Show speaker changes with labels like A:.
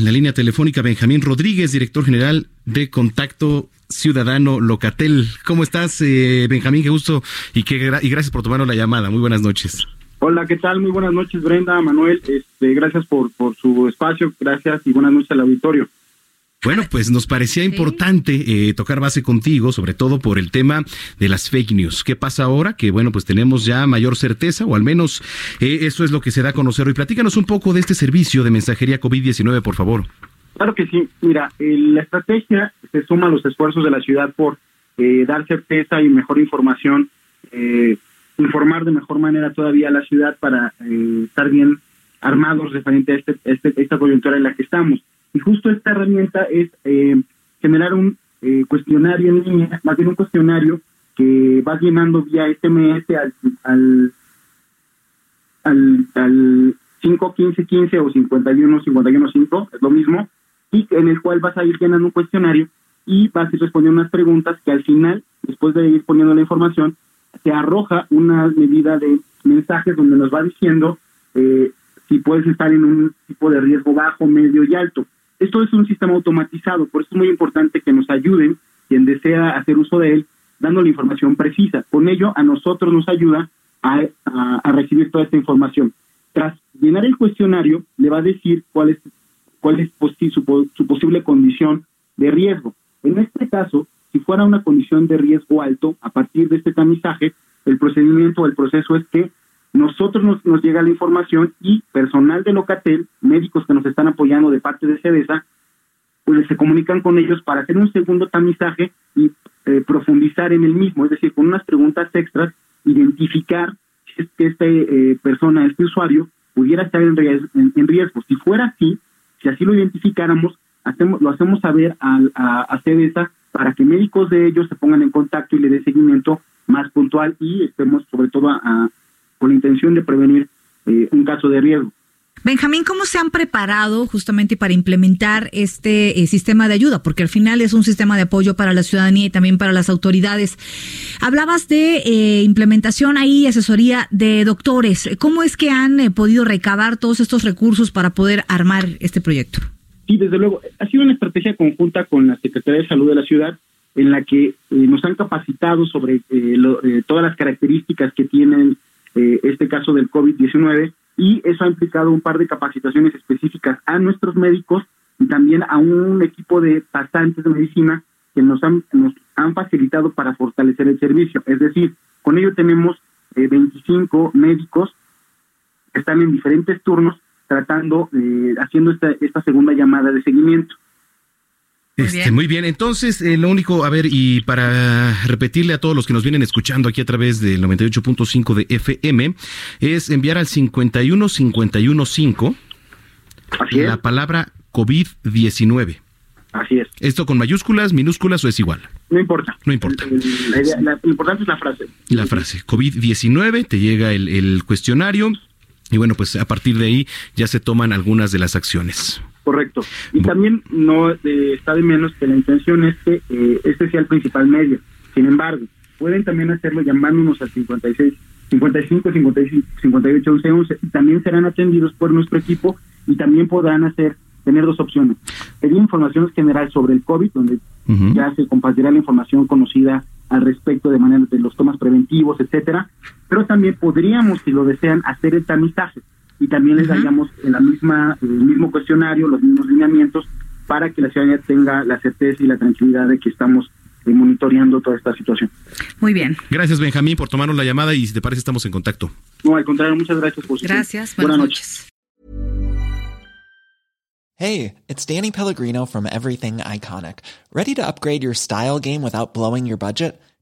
A: En la línea telefónica, Benjamín Rodríguez, director general de Contacto Ciudadano Locatel. ¿Cómo estás, eh, Benjamín? Qué gusto y, qué gra- y gracias por tomarnos la llamada. Muy buenas noches.
B: Hola, ¿qué tal? Muy buenas noches, Brenda, Manuel. Este, gracias por, por su espacio, gracias y buenas noches al auditorio.
A: Bueno, pues nos parecía importante eh, tocar base contigo, sobre todo por el tema de las fake news. ¿Qué pasa ahora? Que bueno, pues tenemos ya mayor certeza, o al menos eh, eso es lo que se da a conocer hoy. Platícanos un poco de este servicio de mensajería COVID-19, por favor.
B: Claro que sí. Mira, eh, la estrategia se suma a los esfuerzos de la ciudad por eh, dar certeza y mejor información, eh, informar de mejor manera todavía a la ciudad para eh, estar bien armados referente a este, este- esta coyuntura en la que estamos. Y justo esta herramienta es eh, generar un eh, cuestionario en línea, más bien un cuestionario que vas llenando vía SMS al, al al, al 5, 15, 15 o 51, 51, 5, es lo mismo, y en el cual vas a ir llenando un cuestionario y vas a ir respondiendo unas preguntas que al final, después de ir poniendo la información, te arroja una medida de mensajes donde nos va diciendo eh, si puedes estar en un tipo de riesgo bajo, medio y alto. Esto es un sistema automatizado, por eso es muy importante que nos ayuden, quien desea hacer uso de él, dando la información precisa. Con ello, a nosotros nos ayuda a, recibir toda esta información. Tras llenar el cuestionario, le va a decir cuál es, cuál es posi- su, su posible condición de riesgo. En este caso, si fuera una condición de riesgo alto, a partir de este tamizaje, el procedimiento o el proceso es que nosotros nos, nos llega la información y personal de Locatel, médicos que nos están apoyando de parte de CEDESA, pues se comunican con ellos para hacer un segundo tamizaje y eh, profundizar en el mismo, es decir, con unas preguntas extras, identificar si es que esta eh, persona, este usuario, pudiera estar en, ries- en- en riesgo. Si fuera así, si así lo identificáramos, hacemos, lo hacemos saber al- a, a CEDESA para que médicos de ellos se pongan en contacto y le dé seguimiento más puntual y estemos sobre todo a- a- con la intención de prevenir eh, un caso de riesgo.
C: Benjamín, ¿cómo se han preparado justamente para implementar este eh, sistema de ayuda? Porque al final es un sistema de apoyo para la ciudadanía y también para las autoridades. Hablabas de eh, implementación ahí, asesoría de doctores. ¿Cómo es que han eh, podido recabar todos estos recursos para poder armar este proyecto?
B: Sí, desde luego. Ha sido una estrategia conjunta con la Secretaría de Salud de la ciudad en la que nos han capacitado sobre eh, lo- todas las características que tienen eh, este caso del COVID-19 y eso ha implicado un par de capacitaciones específicas a nuestros médicos y también a un equipo de pasantes de medicina que nos han, nos han facilitado para fortalecer el servicio. Es decir, con ello tenemos eh, 25 médicos que están en diferentes turnos tratando, eh, haciendo esta, esta segunda llamada de seguimiento.
A: Este, muy bien, entonces eh, lo único, a ver, y para repetirle a todos los que nos vienen escuchando aquí a través del 98.5 de FM, es enviar al 51515
B: Así es.
A: la palabra COVID-19.
B: Así es.
A: ¿Esto con mayúsculas, minúsculas o es igual?
B: No importa.
A: No importa.
B: El- el- la idea- la- lo importante es la frase.
A: La frase COVID-19, te llega el, el cuestionario y bueno, pues a partir de ahí ya se toman algunas de las acciones.
B: Correcto. Y
A: Bu-
B: también no eh, está de menos que la intención es que eh, este sea el principal medio. Sin embargo, pueden también hacerlo llamándonos al 56, 55, 56, 58, 11, 11 y también serán atendidos por nuestro equipo y también podrán hacer tener dos opciones. Pedir información general sobre el COVID, donde ya se compartirá la información conocida al respecto de manera de los tomas preventivos, etcétera, pero también podríamos, si lo desean, hacer el tamizaje y también les daríamos en la misma el mismo cuestionario, los mismos lineamientos para que la ciudadanía tenga la certeza y la tranquilidad de que estamos eh, monitoreando toda esta situación.
C: Muy bien.
A: Gracias Benjamín por tomarnos la llamada y si te parece estamos en contacto.
B: No, al contrario, muchas gracias por su tiempo.
C: Gracias. Buenas, noches.
D: Hey, it's Danny Pellegrino from Everything Iconic. Ready to upgrade your style game without blowing your budget?